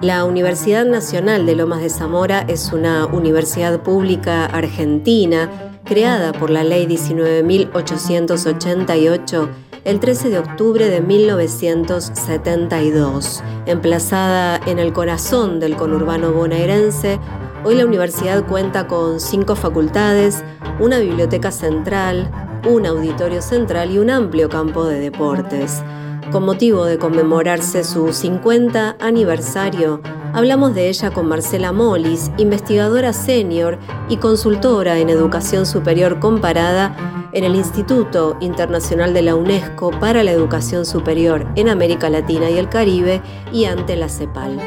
La Universidad Nacional de Lomas de Zamora es una universidad pública argentina creada por la Ley 19.888 el 13 de octubre de 1972. Emplazada en el corazón del conurbano bonaerense, hoy la universidad cuenta con cinco facultades, una biblioteca central, un auditorio central y un amplio campo de deportes. Con motivo de conmemorarse su 50 aniversario, hablamos de ella con Marcela Molis, investigadora senior y consultora en educación superior comparada en el Instituto Internacional de la UNESCO para la Educación Superior en América Latina y el Caribe y ante la CEPAL.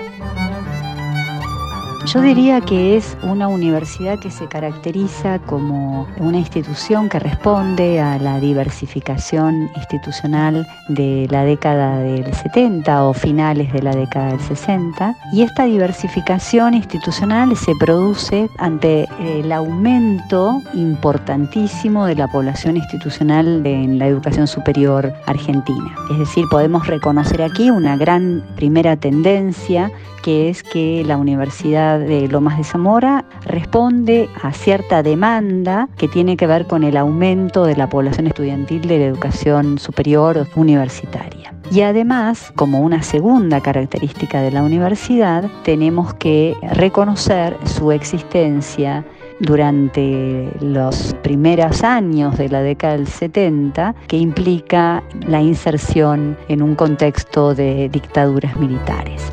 Yo diría que es una universidad que se caracteriza como una institución que responde a la diversificación institucional de la década del 70 o finales de la década del 60 y esta diversificación institucional se produce ante el aumento importantísimo de la población institucional en la educación superior argentina. Es decir, podemos reconocer aquí una gran primera tendencia que es que la Universidad de Lomas de Zamora responde a cierta demanda que tiene que ver con el aumento de la población estudiantil de la educación superior universitaria. Y además, como una segunda característica de la universidad, tenemos que reconocer su existencia durante los primeros años de la década del 70, que implica la inserción en un contexto de dictaduras militares.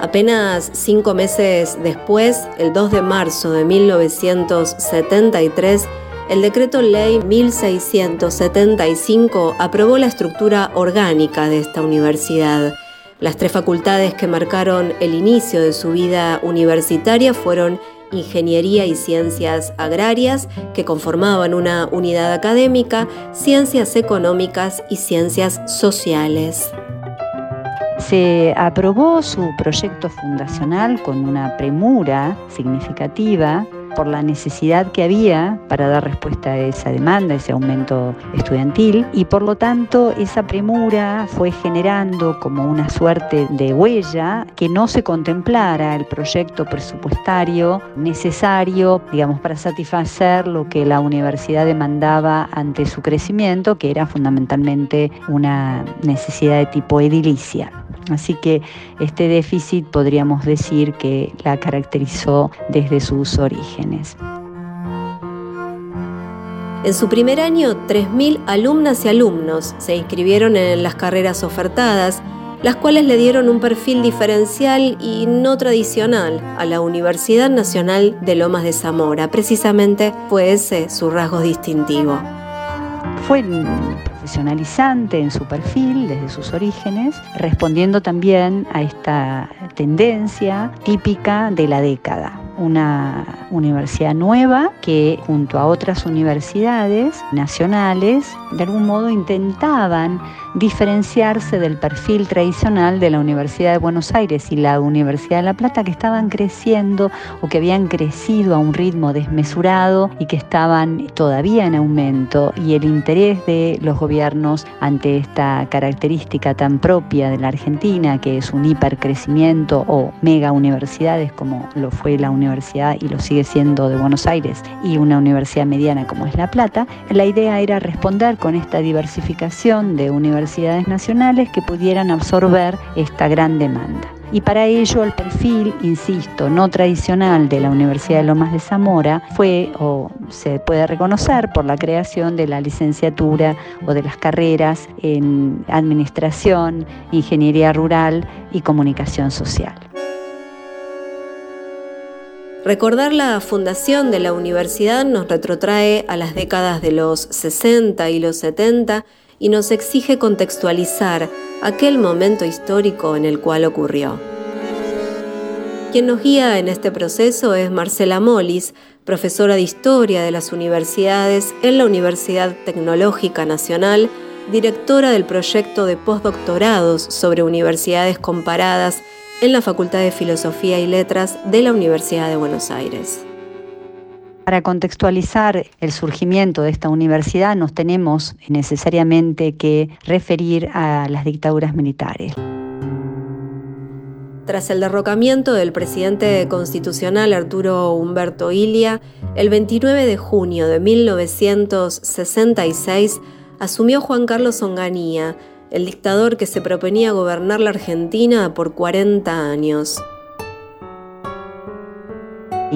Apenas cinco meses después, el 2 de marzo de 1973, el decreto ley 1675 aprobó la estructura orgánica de esta universidad. Las tres facultades que marcaron el inicio de su vida universitaria fueron Ingeniería y Ciencias Agrarias, que conformaban una unidad académica, Ciencias Económicas y Ciencias Sociales. Se aprobó su proyecto fundacional con una premura significativa por la necesidad que había para dar respuesta a esa demanda, ese aumento estudiantil, y por lo tanto esa premura fue generando como una suerte de huella que no se contemplara el proyecto presupuestario necesario, digamos, para satisfacer lo que la universidad demandaba ante su crecimiento, que era fundamentalmente una necesidad de tipo edilicia. Así que este déficit podríamos decir que la caracterizó desde sus orígenes. En su primer año, 3.000 alumnas y alumnos se inscribieron en las carreras ofertadas, las cuales le dieron un perfil diferencial y no tradicional a la Universidad Nacional de Lomas de Zamora. Precisamente fue ese su rasgo distintivo. Fue profesionalizante en su perfil desde sus orígenes, respondiendo también a esta tendencia típica de la década una universidad nueva que junto a otras universidades nacionales de algún modo intentaban diferenciarse del perfil tradicional de la Universidad de Buenos Aires y la Universidad de La Plata que estaban creciendo o que habían crecido a un ritmo desmesurado y que estaban todavía en aumento. Y el interés de los gobiernos ante esta característica tan propia de la Argentina que es un hipercrecimiento o mega universidades como lo fue la universidad y lo sigue siendo de Buenos Aires y una universidad mediana como es La Plata, la idea era responder con esta diversificación de universidades universidades nacionales que pudieran absorber esta gran demanda. Y para ello el perfil, insisto, no tradicional de la Universidad de Lomas de Zamora fue o se puede reconocer por la creación de la licenciatura o de las carreras en Administración, Ingeniería Rural y Comunicación Social. Recordar la fundación de la universidad nos retrotrae a las décadas de los 60 y los 70 y nos exige contextualizar aquel momento histórico en el cual ocurrió. Quien nos guía en este proceso es Marcela Molis, profesora de Historia de las Universidades en la Universidad Tecnológica Nacional, directora del proyecto de postdoctorados sobre universidades comparadas en la Facultad de Filosofía y Letras de la Universidad de Buenos Aires. Para contextualizar el surgimiento de esta universidad nos tenemos necesariamente que referir a las dictaduras militares. Tras el derrocamiento del presidente constitucional Arturo Humberto Ilia, el 29 de junio de 1966 asumió Juan Carlos Onganía, el dictador que se proponía gobernar la Argentina por 40 años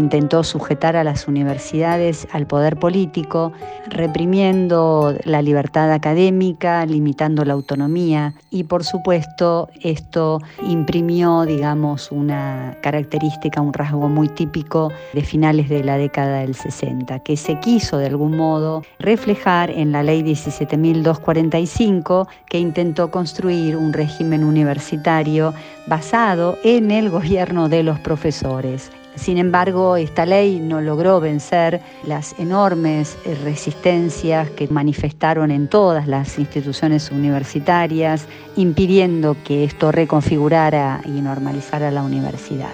intentó sujetar a las universidades al poder político, reprimiendo la libertad académica, limitando la autonomía. Y por supuesto esto imprimió, digamos, una característica, un rasgo muy típico de finales de la década del 60, que se quiso de algún modo reflejar en la ley 17.245 que intentó construir un régimen universitario basado en el gobierno de los profesores sin embargo, esta ley no logró vencer las enormes eh, resistencias que manifestaron en todas las instituciones universitarias, impidiendo que esto reconfigurara y normalizara la universidad.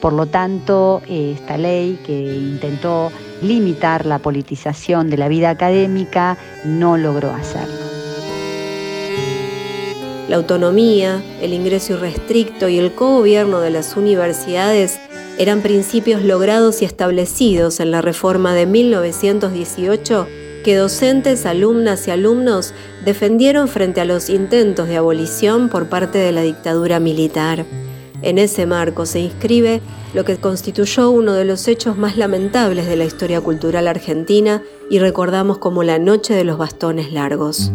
Por lo tanto, esta ley que intentó limitar la politización de la vida académica no logró hacerlo. La autonomía, el ingreso irrestricto y el cogobierno de las universidades eran principios logrados y establecidos en la reforma de 1918 que docentes, alumnas y alumnos defendieron frente a los intentos de abolición por parte de la dictadura militar. En ese marco se inscribe lo que constituyó uno de los hechos más lamentables de la historia cultural argentina y recordamos como la Noche de los Bastones Largos.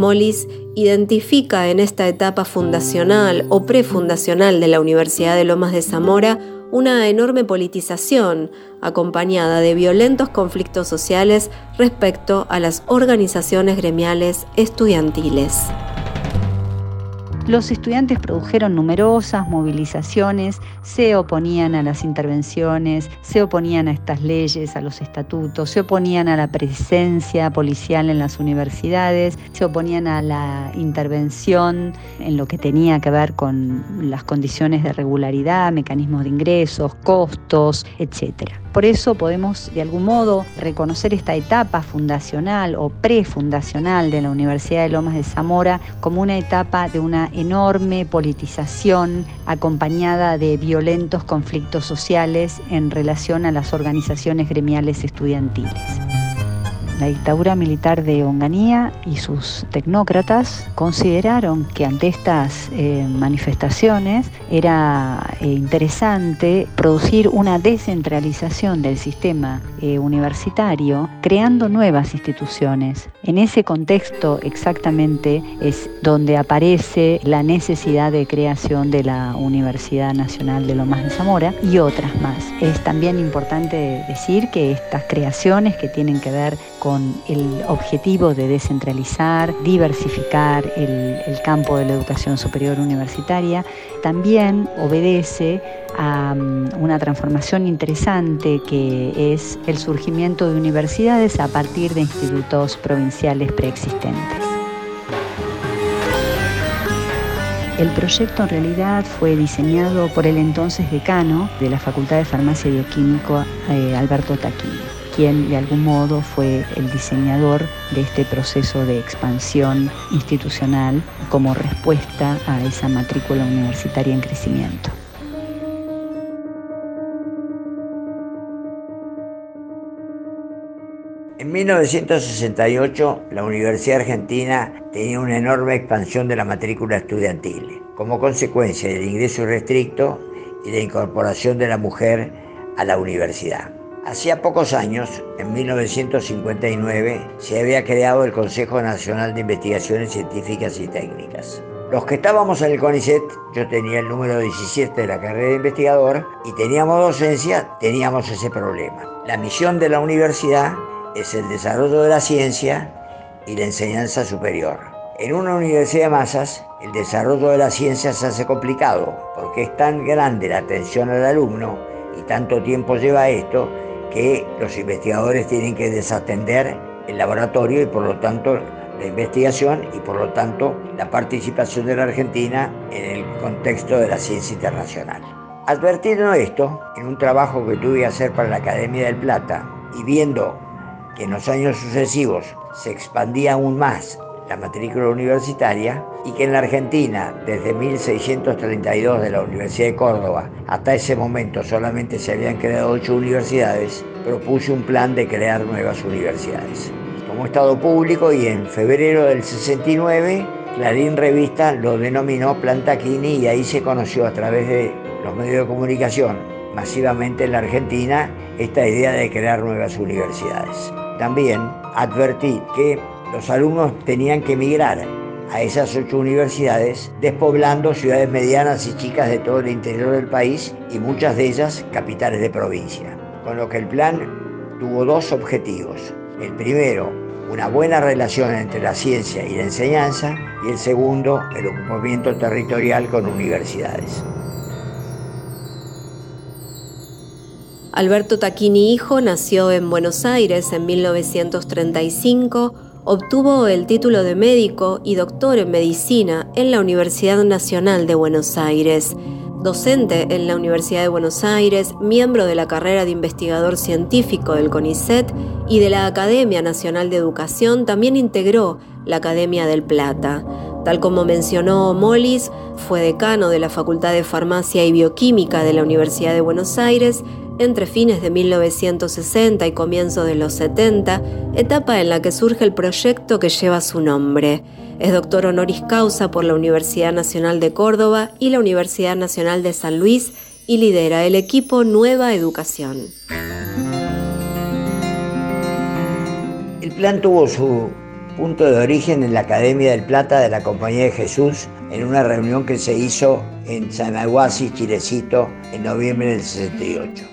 Mollis identifica en esta etapa fundacional o prefundacional de la Universidad de Lomas de Zamora una enorme politización acompañada de violentos conflictos sociales respecto a las organizaciones gremiales estudiantiles. Los estudiantes produjeron numerosas movilizaciones, se oponían a las intervenciones, se oponían a estas leyes, a los estatutos, se oponían a la presencia policial en las universidades, se oponían a la intervención en lo que tenía que ver con las condiciones de regularidad, mecanismos de ingresos, costos, etcétera. Por eso podemos de algún modo reconocer esta etapa fundacional o prefundacional de la Universidad de Lomas de Zamora como una etapa de una enorme politización acompañada de violentos conflictos sociales en relación a las organizaciones gremiales estudiantiles. La dictadura militar de Onganía y sus tecnócratas consideraron que ante estas eh, manifestaciones era eh, interesante producir una descentralización del sistema eh, universitario, creando nuevas instituciones. En ese contexto exactamente es donde aparece la necesidad de creación de la Universidad Nacional de Lomas de Zamora y otras más. Es también importante decir que estas creaciones que tienen que ver con el objetivo de descentralizar, diversificar el, campo de la educación superior universitaria, también obedece a mm, una transformación interesante que es el surgimiento de universidades a partir de institutos provinciales preexistentes. El proyecto en realidad fue diseñado por el entonces decano de la Facultad de Farmacia y Bioquímico, eh, Alberto Taquini quien de algún modo fue el diseñador de este proceso de expansión institucional como respuesta a esa matrícula universitaria en crecimiento. En 1968, la Universidad Argentina tenía una enorme expansión de la matrícula estudiantil, como consecuencia del ingreso restricto y la incorporación de la mujer a la universidad. Hacía pocos años, en 1959, se había creado el Consejo Nacional de Investigaciones Científicas y Técnicas. Los que estábamos en el CONICET, yo tenía el número 17 de la carrera de investigador y teníamos docencia, teníamos ese problema. La misión de la universidad es el desarrollo de la ciencia y la enseñanza superior. En una universidad de masas, el desarrollo de la ciencia se hace complicado porque es tan grande la atención al alumno y tanto tiempo lleva esto que los investigadores tienen que desatender el laboratorio y por lo tanto la investigación y por lo tanto la participación de la Argentina en el contexto de la ciencia internacional. Advertiendo esto, en un trabajo que tuve que hacer para la Academia del Plata y viendo que en los años sucesivos se expandía aún más la matrícula universitaria y que en la Argentina, desde 1632 de la Universidad de Córdoba hasta ese momento solamente se habían creado ocho universidades, propuse un plan de crear nuevas universidades. Como Estado público y en febrero del 69, Clarín Revista lo denominó Plan Taquini y ahí se conoció a través de los medios de comunicación masivamente en la Argentina esta idea de crear nuevas universidades. También advertí que los alumnos tenían que emigrar a esas ocho universidades, despoblando ciudades medianas y chicas de todo el interior del país y muchas de ellas capitales de provincia. Con lo que el plan tuvo dos objetivos. El primero, una buena relación entre la ciencia y la enseñanza y el segundo, el ocupamiento territorial con universidades. Alberto Taquini Hijo nació en Buenos Aires en 1935 Obtuvo el título de médico y doctor en medicina en la Universidad Nacional de Buenos Aires. Docente en la Universidad de Buenos Aires, miembro de la carrera de investigador científico del CONICET y de la Academia Nacional de Educación, también integró la Academia del Plata. Tal como mencionó Mollis, fue decano de la Facultad de Farmacia y Bioquímica de la Universidad de Buenos Aires entre fines de 1960 y comienzos de los 70, etapa en la que surge el proyecto que lleva su nombre. Es doctor honoris causa por la Universidad Nacional de Córdoba y la Universidad Nacional de San Luis y lidera el equipo Nueva Educación. El plan tuvo su punto de origen en la Academia del Plata de la Compañía de Jesús en una reunión que se hizo en Sanahuasi, Chilecito, en noviembre del 68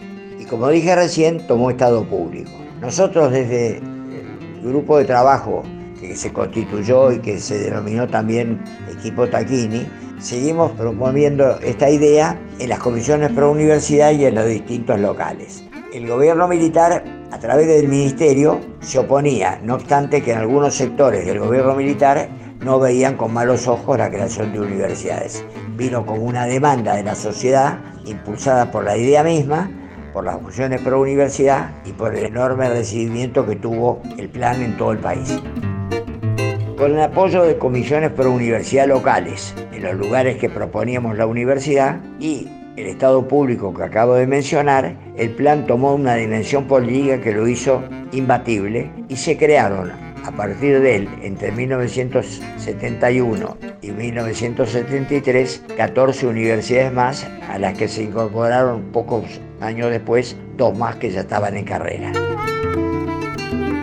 como dije recién, tomó estado público. Nosotros desde el grupo de trabajo que se constituyó y que se denominó también equipo Taquini, seguimos promoviendo esta idea en las comisiones pro universidad y en los distintos locales. El gobierno militar, a través del ministerio, se oponía, no obstante que en algunos sectores del gobierno militar no veían con malos ojos la creación de universidades. Vino como una demanda de la sociedad, impulsada por la idea misma, por las funciones pro universidad y por el enorme recibimiento que tuvo el plan en todo el país. Con el apoyo de comisiones pro universidad locales en los lugares que proponíamos la universidad y el Estado público que acabo de mencionar, el plan tomó una dimensión política que lo hizo imbatible y se crearon a partir de él, entre 1971 y 1973, 14 universidades más a las que se incorporaron pocos Años después, dos más que ya estaban en carrera.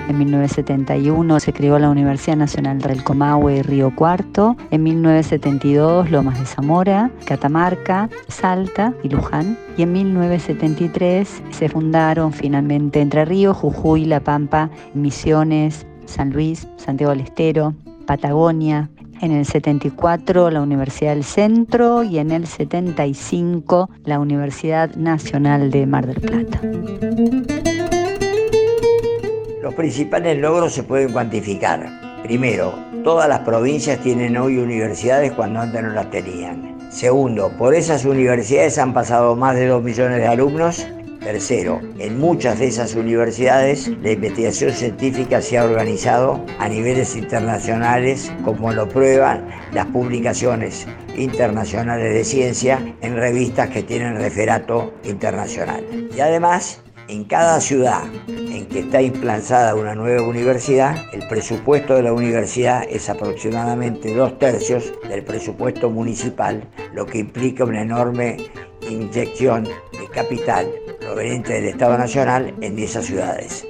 En 1971 se creó la Universidad Nacional del Comahue y Río Cuarto. En 1972 Lomas de Zamora, Catamarca, Salta y Luján. Y en 1973 se fundaron finalmente Entre Ríos, Jujuy, La Pampa, Misiones, San Luis, Santiago del Estero, Patagonia, en el 74 la Universidad del Centro y en el 75 la Universidad Nacional de Mar del Plata. Los principales logros se pueden cuantificar. Primero, todas las provincias tienen hoy universidades cuando antes no las tenían. Segundo, por esas universidades han pasado más de 2 millones de alumnos Tercero, en muchas de esas universidades la investigación científica se ha organizado a niveles internacionales, como lo prueban las publicaciones internacionales de ciencia en revistas que tienen referato internacional. Y además, en cada ciudad en que está implantada una nueva universidad, el presupuesto de la universidad es aproximadamente dos tercios del presupuesto municipal, lo que implica una enorme inyección de capital proveniente del Estado Nacional en esas ciudades.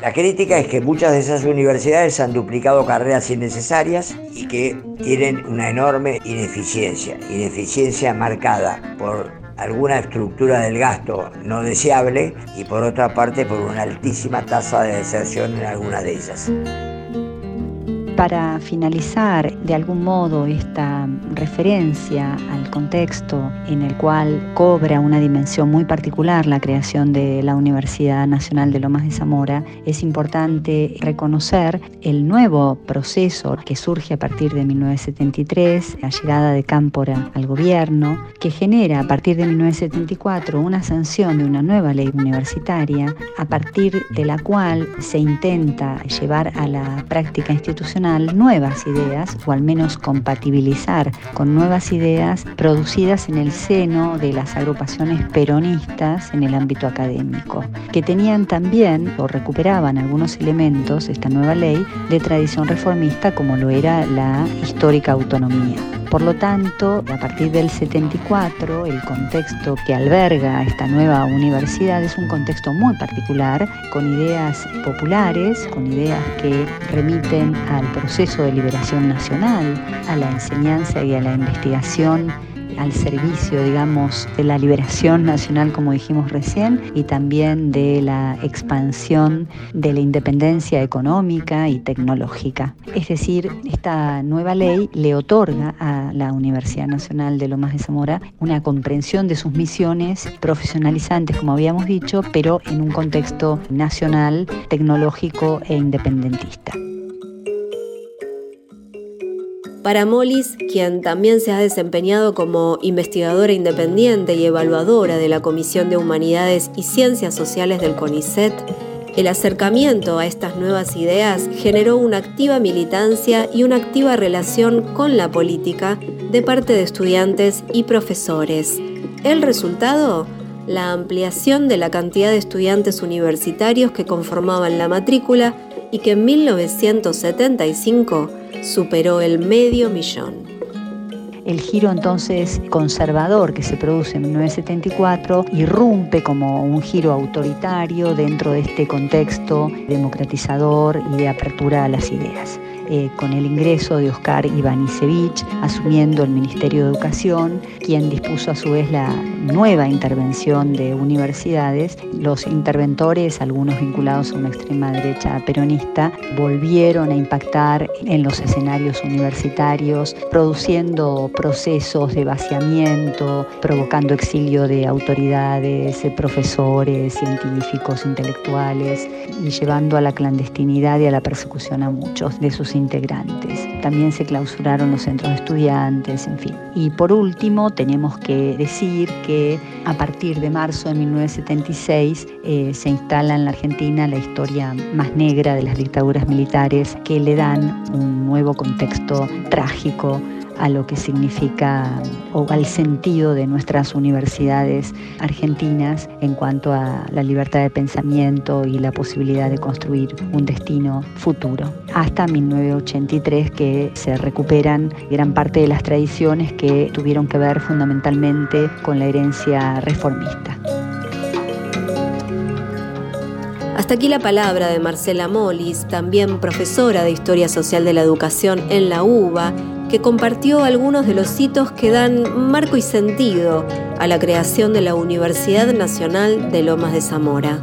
La crítica es que muchas de esas universidades han duplicado carreras innecesarias y que tienen una enorme ineficiencia, ineficiencia marcada por alguna estructura del gasto no deseable y por otra parte por una altísima tasa de deserción en algunas de ellas. Para finalizar de algún modo esta referencia al contexto en el cual cobra una dimensión muy particular la creación de la Universidad Nacional de Lomas de Zamora, es importante reconocer el nuevo proceso que surge a partir de 1973, la llegada de Cámpora al gobierno, que genera a partir de 1974 una sanción de una nueva ley universitaria, a partir de la cual se intenta llevar a la práctica institucional nuevas ideas, o al menos compatibilizar con nuevas ideas producidas en el seno de las agrupaciones peronistas en el ámbito académico, que tenían también o recuperaban algunos elementos, esta nueva ley, de tradición reformista como lo era la histórica autonomía. Por lo tanto, a partir del 74, el contexto que alberga esta nueva universidad es un contexto muy particular, con ideas populares, con ideas que remiten al proceso de liberación nacional, a la enseñanza y a la investigación al servicio, digamos, de la liberación nacional, como dijimos recién, y también de la expansión de la independencia económica y tecnológica. Es decir, esta nueva ley le otorga a la Universidad Nacional de Lomas de Zamora una comprensión de sus misiones profesionalizantes, como habíamos dicho, pero en un contexto nacional, tecnológico e independentista. Para Molis, quien también se ha desempeñado como investigadora independiente y evaluadora de la Comisión de Humanidades y Ciencias Sociales del CONICET, el acercamiento a estas nuevas ideas generó una activa militancia y una activa relación con la política de parte de estudiantes y profesores. El resultado, la ampliación de la cantidad de estudiantes universitarios que conformaban la matrícula y que en 1975 superó el medio millón. El giro entonces conservador que se produce en 1974 irrumpe como un giro autoritario dentro de este contexto democratizador y de apertura a las ideas. Eh, con el ingreso de Oscar Ivanisevich asumiendo el Ministerio de Educación, quien dispuso a su vez la nueva intervención de universidades. Los interventores, algunos vinculados a una extrema derecha peronista, volvieron a impactar en los escenarios universitarios, produciendo procesos de vaciamiento, provocando exilio de autoridades, de profesores, científicos, intelectuales y llevando a la clandestinidad y a la persecución a muchos de sus integrantes. También se clausuraron los centros de estudiantes, en fin. Y por último, tenemos que decir que a partir de marzo de 1976 eh, se instala en la Argentina la historia más negra de las dictaduras militares que le dan un nuevo contexto trágico a lo que significa o al sentido de nuestras universidades argentinas en cuanto a la libertad de pensamiento y la posibilidad de construir un destino futuro. Hasta 1983 que se recuperan gran parte de las tradiciones que tuvieron que ver fundamentalmente con la herencia reformista. Hasta aquí la palabra de Marcela Molis, también profesora de Historia Social de la Educación en la UBA que compartió algunos de los hitos que dan marco y sentido a la creación de la Universidad Nacional de Lomas de Zamora.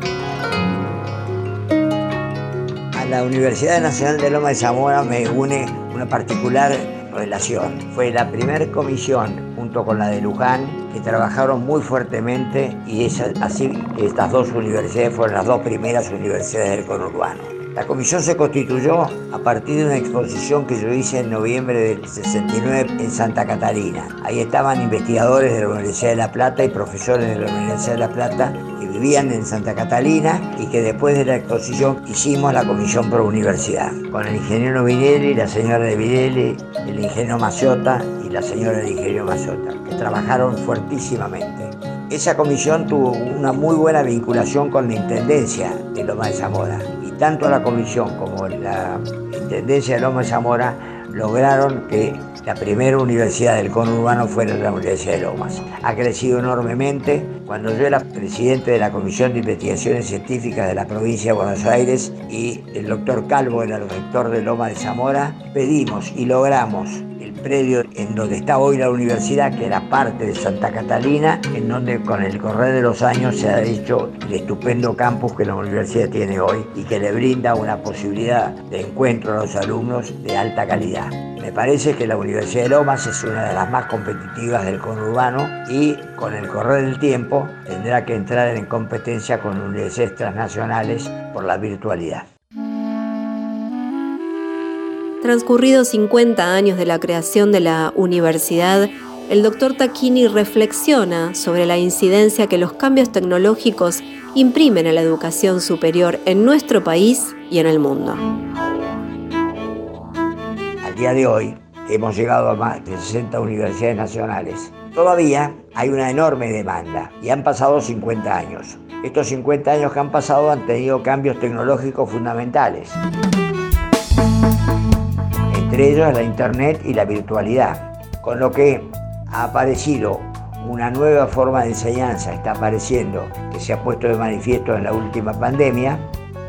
A la Universidad Nacional de Lomas de Zamora me une una particular relación. Fue la primera comisión junto con la de Luján que trabajaron muy fuertemente y así estas dos universidades fueron las dos primeras universidades del conurbano. La comisión se constituyó a partir de una exposición que yo hice en noviembre del 69 en Santa Catarina. Ahí estaban investigadores de la Universidad de La Plata y profesores de la Universidad de La Plata que vivían en Santa Catalina y que después de la exposición hicimos la comisión por universidad, con el ingeniero Vinelli, la señora de Vinelli, el ingeniero Maciota y la señora del ingeniero Maciota, que trabajaron fuertísimamente. Esa comisión tuvo una muy buena vinculación con la Intendencia de Loma de Zamora tanto la comisión como la Intendencia de Loma de Zamora lograron que la primera universidad del conurbano fuera la Universidad de Lomas. Ha crecido enormemente. Cuando yo era presidente de la Comisión de Investigaciones Científicas de la provincia de Buenos Aires y el doctor Calvo era el rector de Loma de Zamora, pedimos y logramos predio en donde está hoy la universidad, que era parte de Santa Catalina, en donde con el correr de los años se ha hecho el estupendo campus que la universidad tiene hoy y que le brinda una posibilidad de encuentro a los alumnos de alta calidad. Me parece que la Universidad de Lomas es una de las más competitivas del conurbano y con el correr del tiempo tendrá que entrar en competencia con universidades transnacionales por la virtualidad. Transcurridos 50 años de la creación de la universidad, el doctor Tacchini reflexiona sobre la incidencia que los cambios tecnológicos imprimen a la educación superior en nuestro país y en el mundo. Al día de hoy, hemos llegado a más de 60 universidades nacionales. Todavía hay una enorme demanda y han pasado 50 años. Estos 50 años que han pasado han tenido cambios tecnológicos fundamentales entre ellos la Internet y la virtualidad, con lo que ha aparecido una nueva forma de enseñanza, está apareciendo, que se ha puesto de manifiesto en la última pandemia,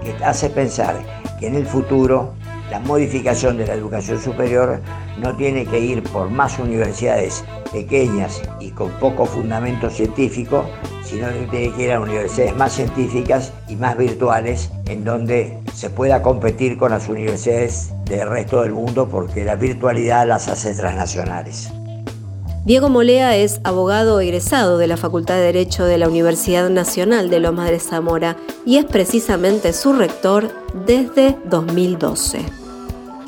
que hace pensar que en el futuro la modificación de la educación superior no tiene que ir por más universidades pequeñas y con poco fundamento científico, sino que tiene que ir a universidades más científicas y más virtuales, en donde se pueda competir con las universidades del resto del mundo, porque la virtualidad las hace transnacionales. Diego Molea es abogado egresado de la Facultad de Derecho de la Universidad Nacional de Lomas de Zamora y es precisamente su rector desde 2012.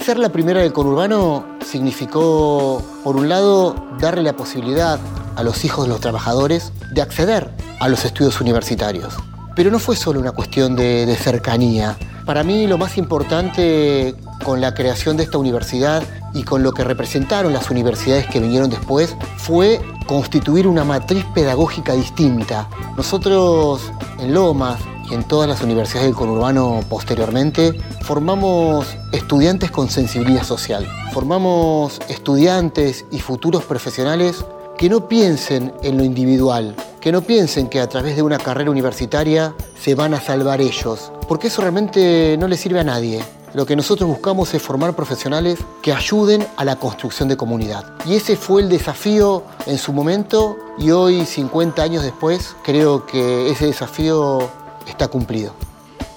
Ser la primera del conurbano significó, por un lado, darle la posibilidad a los hijos de los trabajadores de acceder a los estudios universitarios. Pero no fue solo una cuestión de, cercanía. Para mí lo más importante con la creación de esta universidad y con lo que representaron las universidades que vinieron después fue constituir una matriz pedagógica distinta. Nosotros en Lomas, y en todas las universidades del conurbano posteriormente, formamos estudiantes con sensibilidad social. Formamos estudiantes y futuros profesionales que no piensen en lo individual, que no piensen que a través de una carrera universitaria se van a salvar ellos, porque eso realmente no le sirve a nadie. Lo que nosotros buscamos es formar profesionales que ayuden a la construcción de comunidad. Y ese fue el desafío en su momento y hoy, 50 años después, creo que ese desafío está cumplido.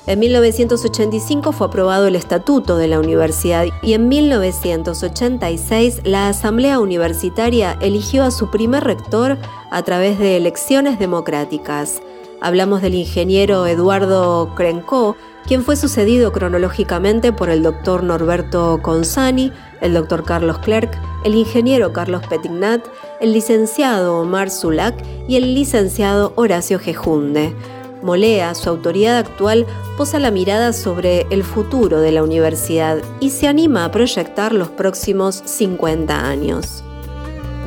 En 1985 fue aprobado el Estatuto de la Universidad y en 1986 la Asamblea Universitaria eligió a su primer rector a través de elecciones democráticas. Hablamos del ingeniero Eduardo Crenco, quien fue sucedido cronológicamente por el doctor Norberto Consani, el doctor Carlos Clerc, el ingeniero Carlos Petignat, el licenciado Omar Zulac y el licenciado Horacio Gejunde. Molea, su autoridad actual, posa la mirada sobre el futuro de la universidad y se anima a proyectar los próximos 50 años.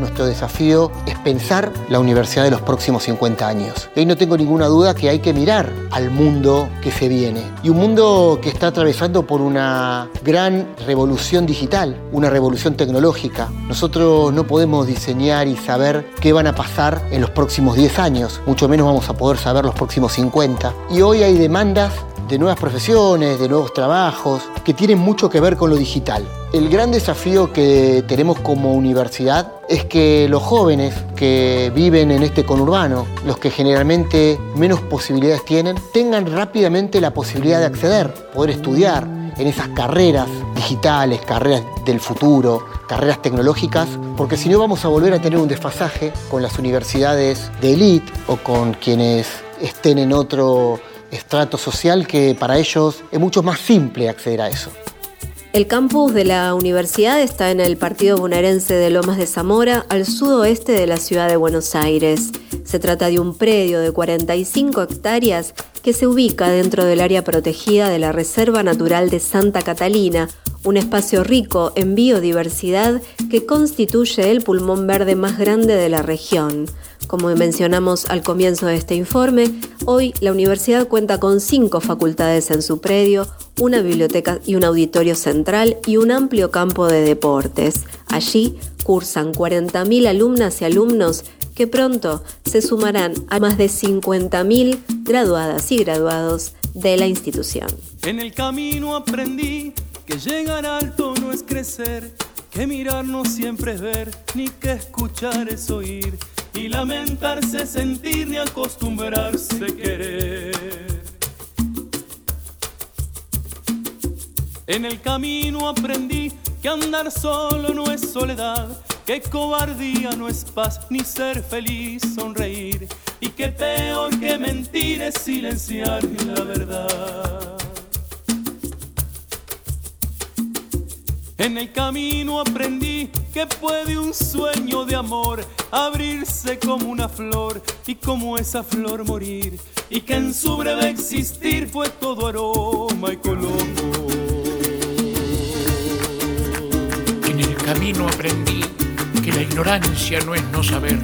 Nuestro desafío es pensar la universidad de los próximos 50 años. Y ahí no tengo ninguna duda que hay que mirar al mundo que se viene. Y un mundo que está atravesando por una gran revolución digital, una revolución tecnológica. Nosotros no podemos diseñar y saber qué van a pasar en los próximos 10 años, mucho menos vamos a poder saber los próximos 50. Y hoy hay demandas de nuevas profesiones, de nuevos trabajos, que tienen mucho que ver con lo digital. El gran desafío que tenemos como universidad es que los jóvenes que viven en este conurbano, los que generalmente menos posibilidades tienen, tengan rápidamente la posibilidad de acceder, poder estudiar en esas carreras digitales, carreras del futuro, carreras tecnológicas, porque si no vamos a volver a tener un desfasaje con las universidades de élite o con quienes estén en otro estrato social que para ellos es mucho más simple acceder a eso. El campus de la universidad está en el partido bonaerense de Lomas de Zamora, al sudoeste de la ciudad de Buenos Aires. Se trata de un predio de 45 hectáreas que se ubica dentro del área protegida de la Reserva Natural de Santa Catalina, un espacio rico en biodiversidad que constituye el pulmón verde más grande de la región. Como mencionamos al comienzo de este informe, hoy la universidad cuenta con cinco facultades en su predio, una biblioteca y un auditorio central y un amplio campo de deportes. Allí cursan 40.000 alumnas y alumnos que pronto se sumarán a más de 50.000 graduadas y graduados de la institución. En el camino aprendí que llegar alto no es crecer que mirar no siempre es ver, ni que escuchar es oír, y lamentarse sentir ni acostumbrarse querer. En el camino aprendí que andar solo no es soledad, que cobardía no es paz, ni ser feliz, sonreír, y que peor que mentir es silenciar la verdad. En el camino aprendí que puede un sueño de amor abrirse como una flor y como esa flor morir, y que en su breve existir fue todo aroma y color. En el camino aprendí que la ignorancia no es no saber.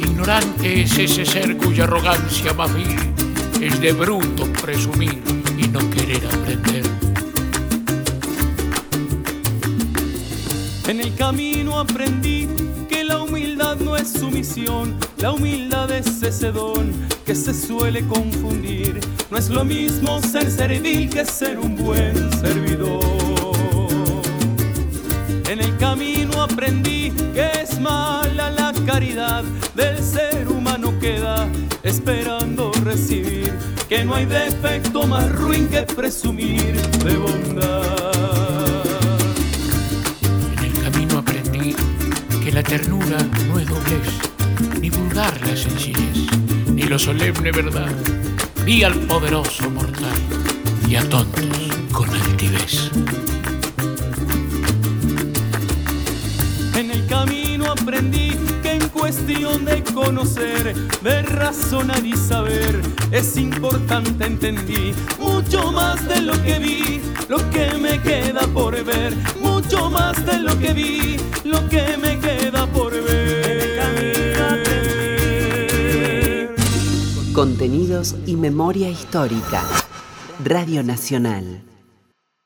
Ignorante es ese ser cuya arrogancia más vil es de bruto presumir y no querer aprender. En el camino aprendí que la humildad no es sumisión, la humildad es ese don que se suele confundir. No es lo mismo ser servil que ser un buen servidor. En el camino aprendí que es mala la caridad del ser humano queda esperando recibir, que no hay defecto más ruin que presumir de bondad. La ternura no es doblez, ni vulgar la sencillez, ni lo solemne verdad. Vi al poderoso mortal y a tontos con altivez. En el camino aprendí que en cuestión de conocer, de razonar y saber, es importante entendí mucho más de lo que vi, lo que me queda por ver, mucho más de lo que vi, lo que me queda por ver. Contenidos y memoria histórica. Radio Nacional.